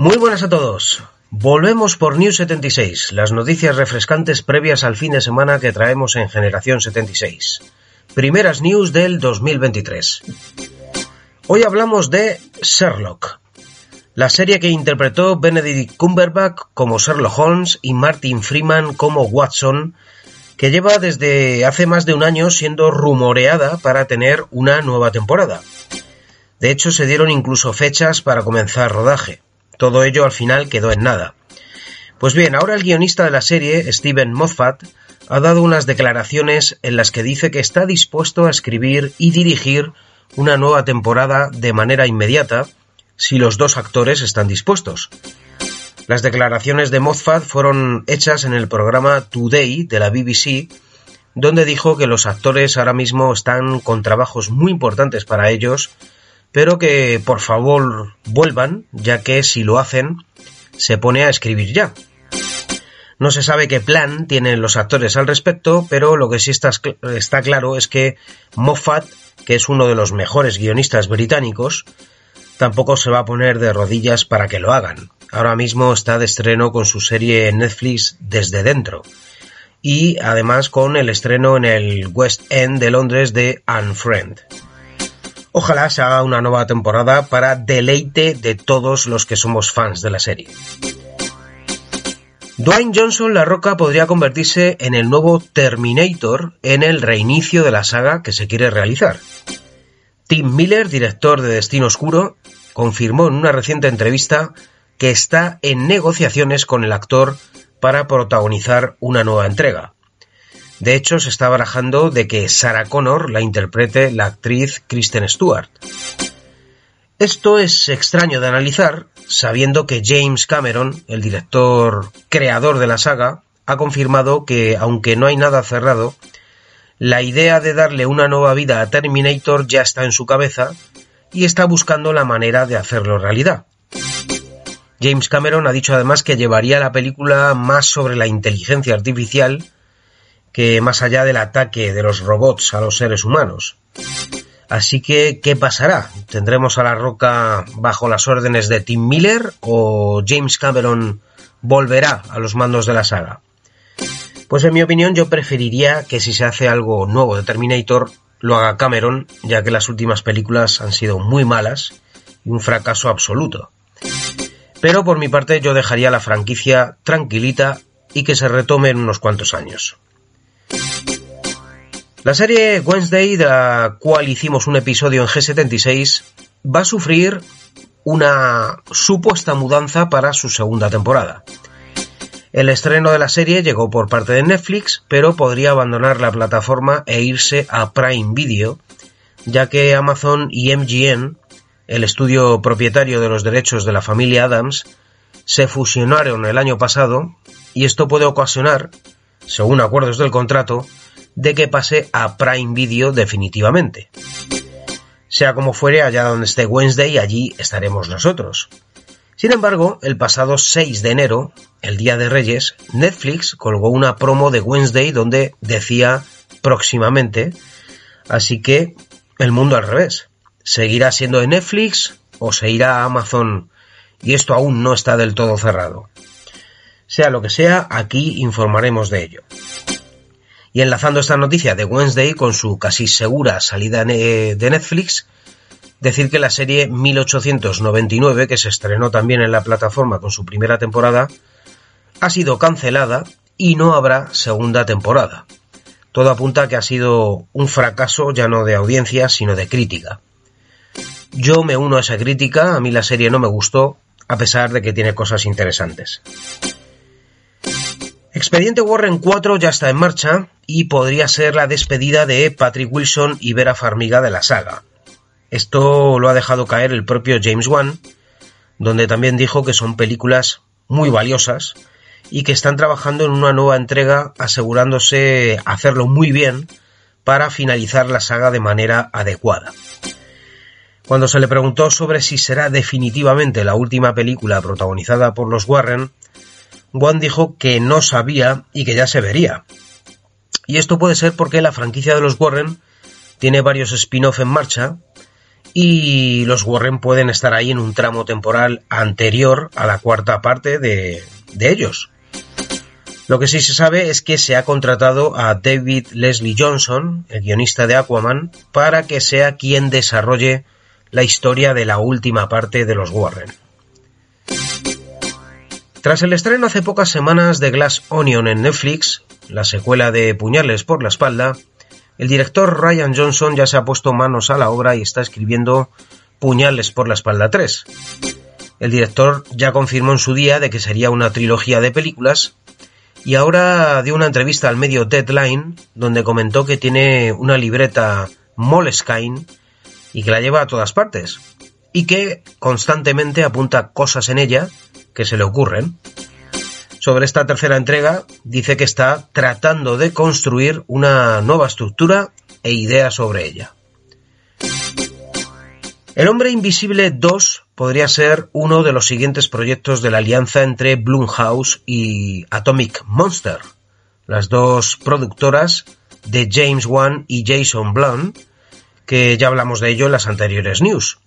Muy buenas a todos. Volvemos por News 76, las noticias refrescantes previas al fin de semana que traemos en Generación 76. Primeras news del 2023. Hoy hablamos de Sherlock, la serie que interpretó Benedict Cumberbatch como Sherlock Holmes y Martin Freeman como Watson, que lleva desde hace más de un año siendo rumoreada para tener una nueva temporada. De hecho, se dieron incluso fechas para comenzar rodaje. Todo ello al final quedó en nada. Pues bien, ahora el guionista de la serie, Steven Moffat, ha dado unas declaraciones en las que dice que está dispuesto a escribir y dirigir una nueva temporada de manera inmediata si los dos actores están dispuestos. Las declaraciones de Moffat fueron hechas en el programa Today de la BBC, donde dijo que los actores ahora mismo están con trabajos muy importantes para ellos pero que por favor vuelvan, ya que si lo hacen, se pone a escribir ya. No se sabe qué plan tienen los actores al respecto, pero lo que sí está, está claro es que Moffat, que es uno de los mejores guionistas británicos, tampoco se va a poner de rodillas para que lo hagan. Ahora mismo está de estreno con su serie en Netflix Desde Dentro. Y además con el estreno en el West End de Londres de Unfriend. Ojalá se haga una nueva temporada para deleite de todos los que somos fans de la serie. Dwayne Johnson La Roca podría convertirse en el nuevo Terminator en el reinicio de la saga que se quiere realizar. Tim Miller, director de Destino Oscuro, confirmó en una reciente entrevista que está en negociaciones con el actor para protagonizar una nueva entrega. De hecho, se está barajando de que Sarah Connor la interprete la actriz Kristen Stewart. Esto es extraño de analizar, sabiendo que James Cameron, el director creador de la saga, ha confirmado que, aunque no hay nada cerrado, la idea de darle una nueva vida a Terminator ya está en su cabeza y está buscando la manera de hacerlo realidad. James Cameron ha dicho además que llevaría la película más sobre la inteligencia artificial que más allá del ataque de los robots a los seres humanos. Así que, ¿qué pasará? ¿Tendremos a la roca bajo las órdenes de Tim Miller o James Cameron volverá a los mandos de la saga? Pues en mi opinión yo preferiría que si se hace algo nuevo de Terminator lo haga Cameron, ya que las últimas películas han sido muy malas y un fracaso absoluto. Pero por mi parte yo dejaría la franquicia tranquilita y que se retome en unos cuantos años. La serie Wednesday, de la cual hicimos un episodio en G76, va a sufrir una supuesta mudanza para su segunda temporada. El estreno de la serie llegó por parte de Netflix, pero podría abandonar la plataforma e irse a Prime Video, ya que Amazon y MGM, el estudio propietario de los derechos de la familia Adams, se fusionaron el año pasado y esto puede ocasionar, según acuerdos del contrato, de que pase a Prime Video definitivamente. Sea como fuere, allá donde esté Wednesday, allí estaremos nosotros. Sin embargo, el pasado 6 de enero, el Día de Reyes, Netflix colgó una promo de Wednesday donde decía próximamente, así que el mundo al revés. ¿Seguirá siendo de Netflix o se irá a Amazon? Y esto aún no está del todo cerrado. Sea lo que sea, aquí informaremos de ello. Y enlazando esta noticia de Wednesday con su casi segura salida de Netflix, decir que la serie 1899, que se estrenó también en la plataforma con su primera temporada, ha sido cancelada y no habrá segunda temporada. Todo apunta a que ha sido un fracaso ya no de audiencia, sino de crítica. Yo me uno a esa crítica, a mí la serie no me gustó, a pesar de que tiene cosas interesantes. Expediente Warren 4 ya está en marcha y podría ser la despedida de Patrick Wilson y Vera Farmiga de la saga. Esto lo ha dejado caer el propio James Wan, donde también dijo que son películas muy valiosas y que están trabajando en una nueva entrega asegurándose hacerlo muy bien para finalizar la saga de manera adecuada. Cuando se le preguntó sobre si será definitivamente la última película protagonizada por los Warren, Wan dijo que no sabía y que ya se vería. Y esto puede ser porque la franquicia de los Warren tiene varios spin-off en marcha y los Warren pueden estar ahí en un tramo temporal anterior a la cuarta parte de ellos. Lo que sí se sabe es que se ha contratado a David Leslie Johnson, el guionista de Aquaman, para que sea quien desarrolle la historia de la última parte de los Warren. Tras el estreno hace pocas semanas de Glass Onion en Netflix, la secuela de Puñales por la espalda, el director Ryan Johnson ya se ha puesto manos a la obra y está escribiendo Puñales por la espalda 3. El director ya confirmó en su día de que sería una trilogía de películas y ahora dio una entrevista al medio Deadline donde comentó que tiene una libreta Moleskine y que la lleva a todas partes y que constantemente apunta cosas en ella que se le ocurren. Sobre esta tercera entrega dice que está tratando de construir una nueva estructura e idea sobre ella. El hombre invisible 2 podría ser uno de los siguientes proyectos de la alianza entre Blumhouse y Atomic Monster, las dos productoras de James Wan y Jason Blum, que ya hablamos de ello en las anteriores news.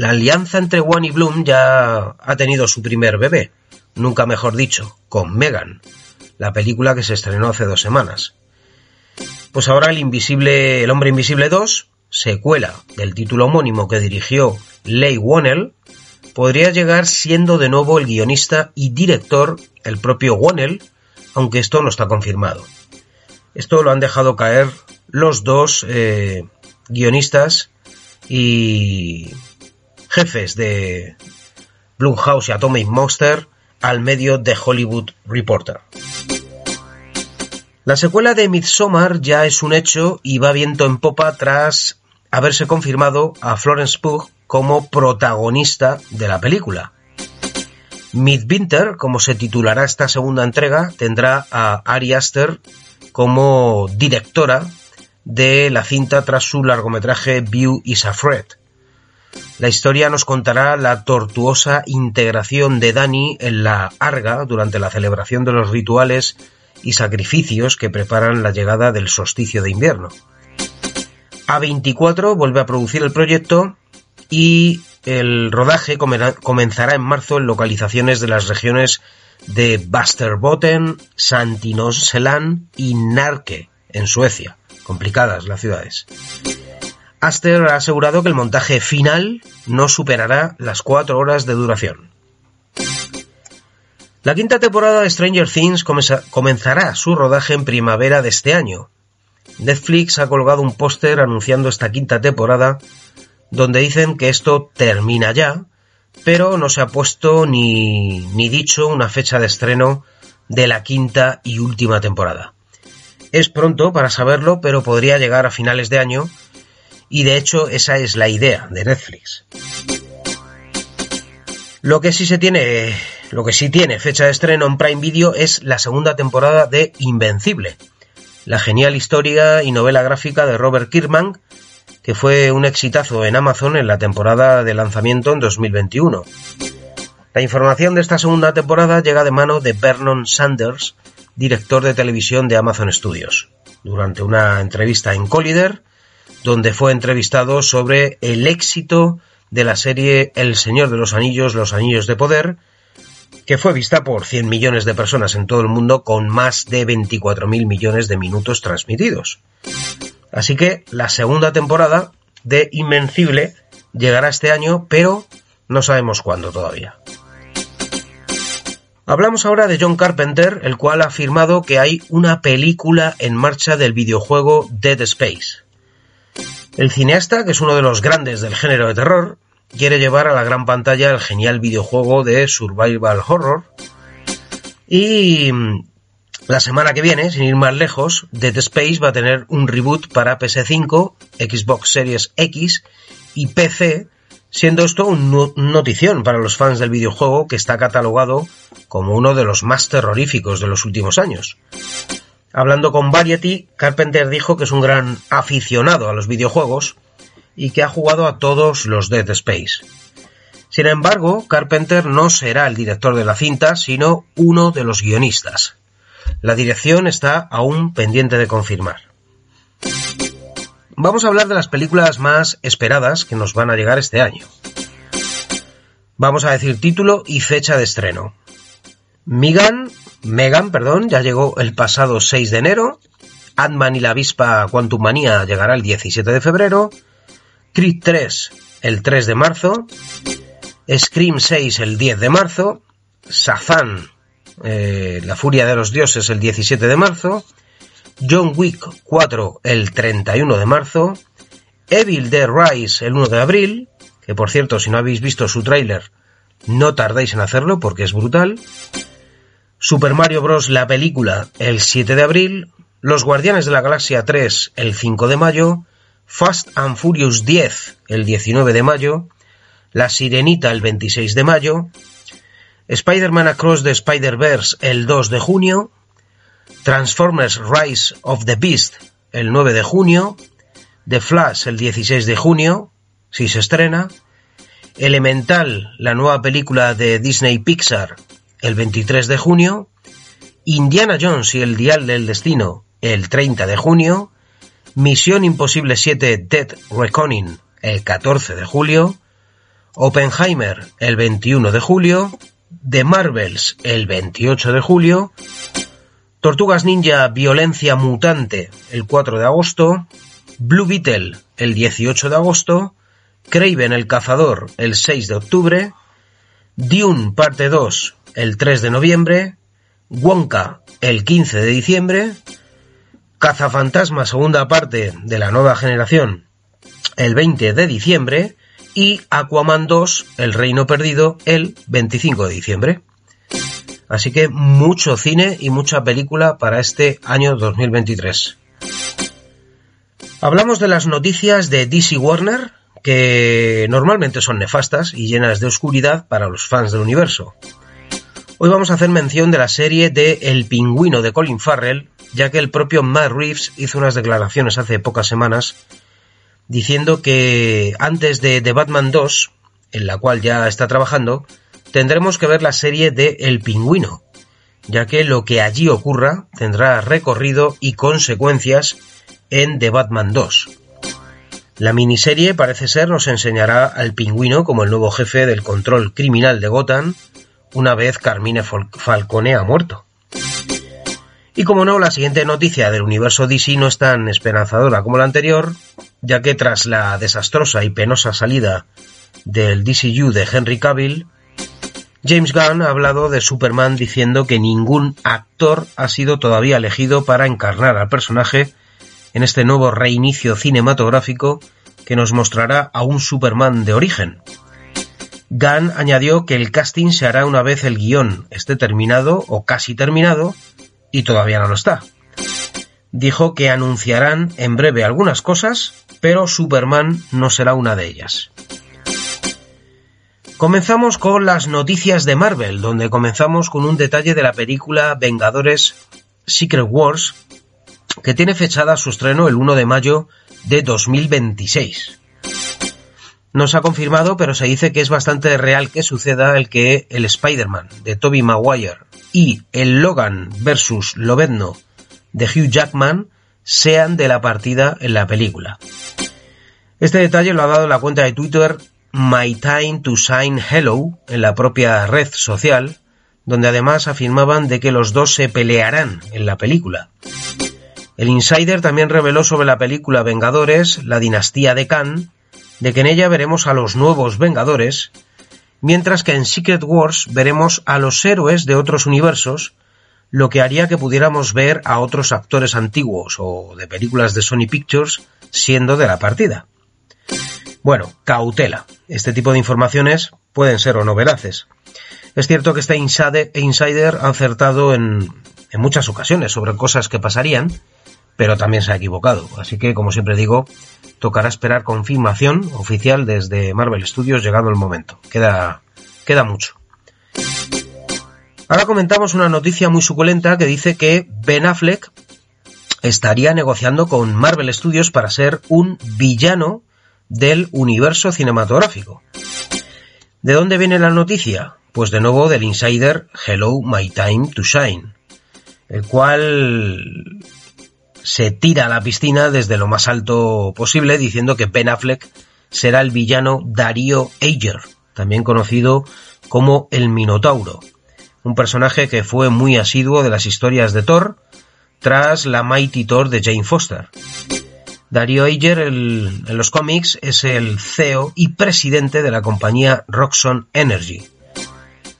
La alianza entre Wan y Bloom ya ha tenido su primer bebé, nunca mejor dicho, con Megan, la película que se estrenó hace dos semanas. Pues ahora el invisible, el hombre invisible 2 secuela del título homónimo que dirigió Leigh Whannell, podría llegar siendo de nuevo el guionista y director el propio Whannell, aunque esto no está confirmado. Esto lo han dejado caer los dos eh, guionistas y jefes de Blumhouse y Atomic Monster al medio de Hollywood Reporter. La secuela de Midsommar ya es un hecho y va viento en popa tras haberse confirmado a Florence Pugh como protagonista de la película. Midwinter, como se titulará esta segunda entrega, tendrá a Ari Aster como directora de la cinta tras su largometraje View is a Fred. La historia nos contará la tortuosa integración de Dani en la Arga durante la celebración de los rituales y sacrificios que preparan la llegada del solsticio de invierno. A24 vuelve a producir el proyecto y el rodaje comenzará en marzo en localizaciones de las regiones de Västerbotten, Santinoseland y Narke, en Suecia. Complicadas las ciudades. Aster ha asegurado que el montaje final no superará las cuatro horas de duración. La quinta temporada de Stranger Things comenzará su rodaje en primavera de este año, Netflix ha colgado un póster anunciando esta quinta temporada donde dicen que esto termina ya, pero no se ha puesto ni, ni dicho una fecha de estreno de la quinta y última temporada. Es pronto para saberlo, pero podría llegar a finales de año y de hecho esa es la idea de Netflix. Lo que sí se tiene, lo que sí tiene fecha de estreno en Prime Video es la segunda temporada de Invencible, la genial historia y novela gráfica de Robert Kirkman, que fue un exitazo en Amazon en la temporada de lanzamiento en 2021. La información de esta segunda temporada llega de mano de Vernon Sanders, director de televisión de Amazon Studios, durante una entrevista en Collider, donde fue entrevistado sobre el éxito de la serie El Señor de los Anillos, Los Anillos de Poder, que fue vista por 100 millones de personas en todo el mundo con más de 24.000 millones de minutos transmitidos. Así que la segunda temporada de Invencible llegará este año, pero no sabemos cuándo todavía. Hablamos ahora de John Carpenter, el cual ha afirmado que hay una película en marcha del videojuego Dead Space. El cineasta, que es uno de los grandes del género de terror, quiere llevar a la gran pantalla el genial videojuego de Survival Horror. Y mm, la semana que viene, sin ir más lejos, Dead Space va a tener un reboot para PS5, Xbox Series X y PC, siendo esto un notición para los fans del videojuego que está catalogado como uno de los más terroríficos de los últimos años. Hablando con Variety, Carpenter dijo que es un gran aficionado a los videojuegos y que ha jugado a todos los Dead Space. Sin embargo, Carpenter no será el director de la cinta, sino uno de los guionistas. La dirección está aún pendiente de confirmar. vamos a hablar de las películas más esperadas que nos van a llegar este año. Vamos a decir título y fecha de estreno. Megan, Megan, perdón, ya llegó el pasado 6 de enero. Ant-Man y la avispa Quantum Manía llegará el 17 de febrero. Creed 3 el 3 de marzo. Scream 6 el 10 de marzo. Sazan, eh, La Furia de los Dioses el 17 de marzo. John Wick 4 el 31 de marzo. Evil Dead Rise el 1 de abril que por cierto, si no habéis visto su tráiler, no tardéis en hacerlo porque es brutal. Super Mario Bros. la película el 7 de abril, Los Guardianes de la Galaxia 3 el 5 de mayo, Fast and Furious 10 el 19 de mayo, La Sirenita el 26 de mayo, Spider-Man Across the Spider-Verse el 2 de junio, Transformers Rise of the Beast el 9 de junio, The Flash el 16 de junio, si se estrena. Elemental, la nueva película de Disney Pixar, el 23 de junio. Indiana Jones y el Dial del Destino, el 30 de junio. Misión Imposible 7 Dead Reckoning, el 14 de julio. Oppenheimer, el 21 de julio. The Marvels, el 28 de julio. Tortugas Ninja Violencia Mutante, el 4 de agosto. Blue Beetle, el 18 de agosto. Craven el Cazador el 6 de octubre, Dune parte 2 el 3 de noviembre, Wonka el 15 de diciembre, Cazafantasma segunda parte de la nueva generación el 20 de diciembre y Aquaman 2 El Reino Perdido el 25 de diciembre. Así que mucho cine y mucha película para este año 2023. Hablamos de las noticias de DC Warner, que normalmente son nefastas y llenas de oscuridad para los fans del universo. Hoy vamos a hacer mención de la serie de El pingüino de Colin Farrell, ya que el propio Matt Reeves hizo unas declaraciones hace pocas semanas diciendo que antes de The Batman 2, en la cual ya está trabajando, tendremos que ver la serie de El pingüino, ya que lo que allí ocurra tendrá recorrido y consecuencias en The Batman 2. La miniserie parece ser nos enseñará al pingüino como el nuevo jefe del control criminal de Gotham, una vez Carmine Falcone ha muerto. Y como no, la siguiente noticia del universo DC no es tan esperanzadora como la anterior, ya que tras la desastrosa y penosa salida del DCU de Henry Cavill, James Gunn ha hablado de Superman diciendo que ningún actor ha sido todavía elegido para encarnar al personaje en este nuevo reinicio cinematográfico que nos mostrará a un Superman de origen. Gunn añadió que el casting se hará una vez el guion esté terminado o casi terminado, y todavía no lo está. Dijo que anunciarán en breve algunas cosas, pero Superman no será una de ellas. Comenzamos con las noticias de Marvel, donde comenzamos con un detalle de la película Vengadores Secret Wars, que tiene fechada su estreno el 1 de mayo de 2026. No se ha confirmado, pero se dice que es bastante real que suceda el que el Spider-Man de Tobey Maguire y el Logan versus Lobezno de Hugh Jackman sean de la partida en la película. Este detalle lo ha dado la cuenta de Twitter My Time to Sign Hello en la propia red social, donde además afirmaban de que los dos se pelearán en la película. El Insider también reveló sobre la película Vengadores, la dinastía de Khan, de que en ella veremos a los nuevos Vengadores, mientras que en Secret Wars veremos a los héroes de otros universos, lo que haría que pudiéramos ver a otros actores antiguos o de películas de Sony Pictures siendo de la partida. Bueno, cautela. Este tipo de informaciones pueden ser o no veraces. Es cierto que este insider ha acertado en, en muchas ocasiones sobre cosas que pasarían, pero también se ha equivocado. Así que, como siempre digo, tocará esperar confirmación oficial desde Marvel Studios llegado el momento. Queda, queda mucho. Ahora comentamos una noticia muy suculenta que dice que Ben Affleck estaría negociando con Marvel Studios para ser un villano del universo cinematográfico. ¿De dónde viene la noticia? Pues de nuevo del insider Hello My Time to Shine, el cual se tira a la piscina desde lo más alto posible diciendo que Ben Affleck será el villano Darío Ager, también conocido como el Minotauro, un personaje que fue muy asiduo de las historias de Thor tras la Mighty Thor de Jane Foster. Darío Ager en los cómics es el CEO y presidente de la compañía Roxxon Energy.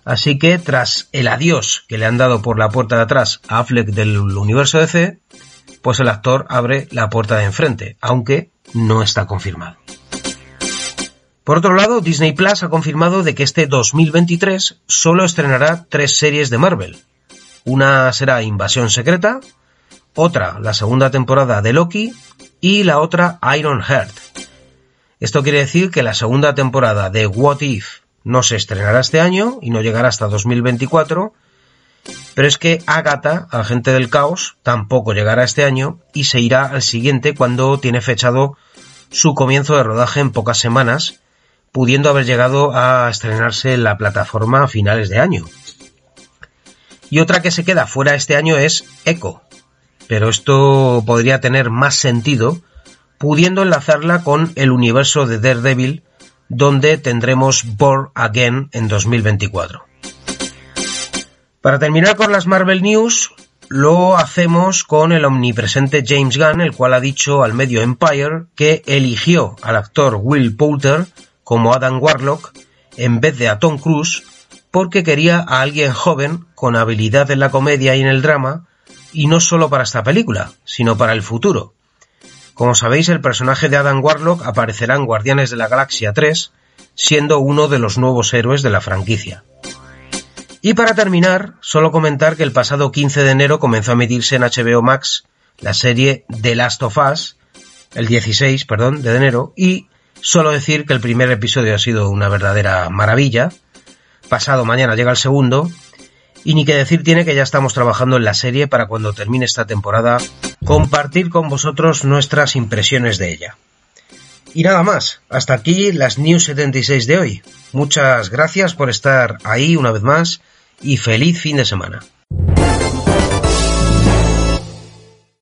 Así que tras el adiós que le han dado por la puerta de atrás a Affleck del universo DC, pues el actor abre la puerta de enfrente, aunque no está confirmado. Por otro lado, Disney Plus ha confirmado de que este 2023 solo estrenará tres series de Marvel. Una será Invasión Secreta, otra la segunda temporada de Loki y la otra Iron Heart. Esto quiere decir que la segunda temporada de What If no se estrenará este año y no llegará hasta 2024, pero es que Agatha, agente del caos, tampoco llegará este año y se irá al siguiente cuando tiene fechado su comienzo de rodaje en pocas semanas pudiendo haber llegado a estrenarse en la plataforma a finales de año. Y otra que se queda fuera este año es Echo, pero esto podría tener más sentido pudiendo enlazarla con el universo de Daredevil, donde tendremos Born Again en 2024. Para terminar con las Marvel News, lo hacemos con el omnipresente James Gunn, el cual ha dicho al medio Empire que eligió al actor Will Poulter como Adam Warlock en vez de a Tom Cruise porque quería a alguien joven con habilidad en la comedia y en el drama y no solo para esta película, sino para el futuro. Como sabéis, el personaje de Adam Warlock aparecerá en Guardianes de la Galaxia 3, siendo uno de los nuevos héroes de la franquicia. Y para terminar, solo comentar que el pasado 15 de enero comenzó a medirse en HBO Max la serie The Last of Us, el 16, perdón, de enero, y Solo decir que el primer episodio ha sido una verdadera maravilla. Pasado mañana llega el segundo. Y ni que decir tiene que ya estamos trabajando en la serie para cuando termine esta temporada compartir con vosotros nuestras impresiones de ella. Y nada más, hasta aquí las News 76 de hoy. Muchas gracias por estar ahí una vez más y feliz fin de semana.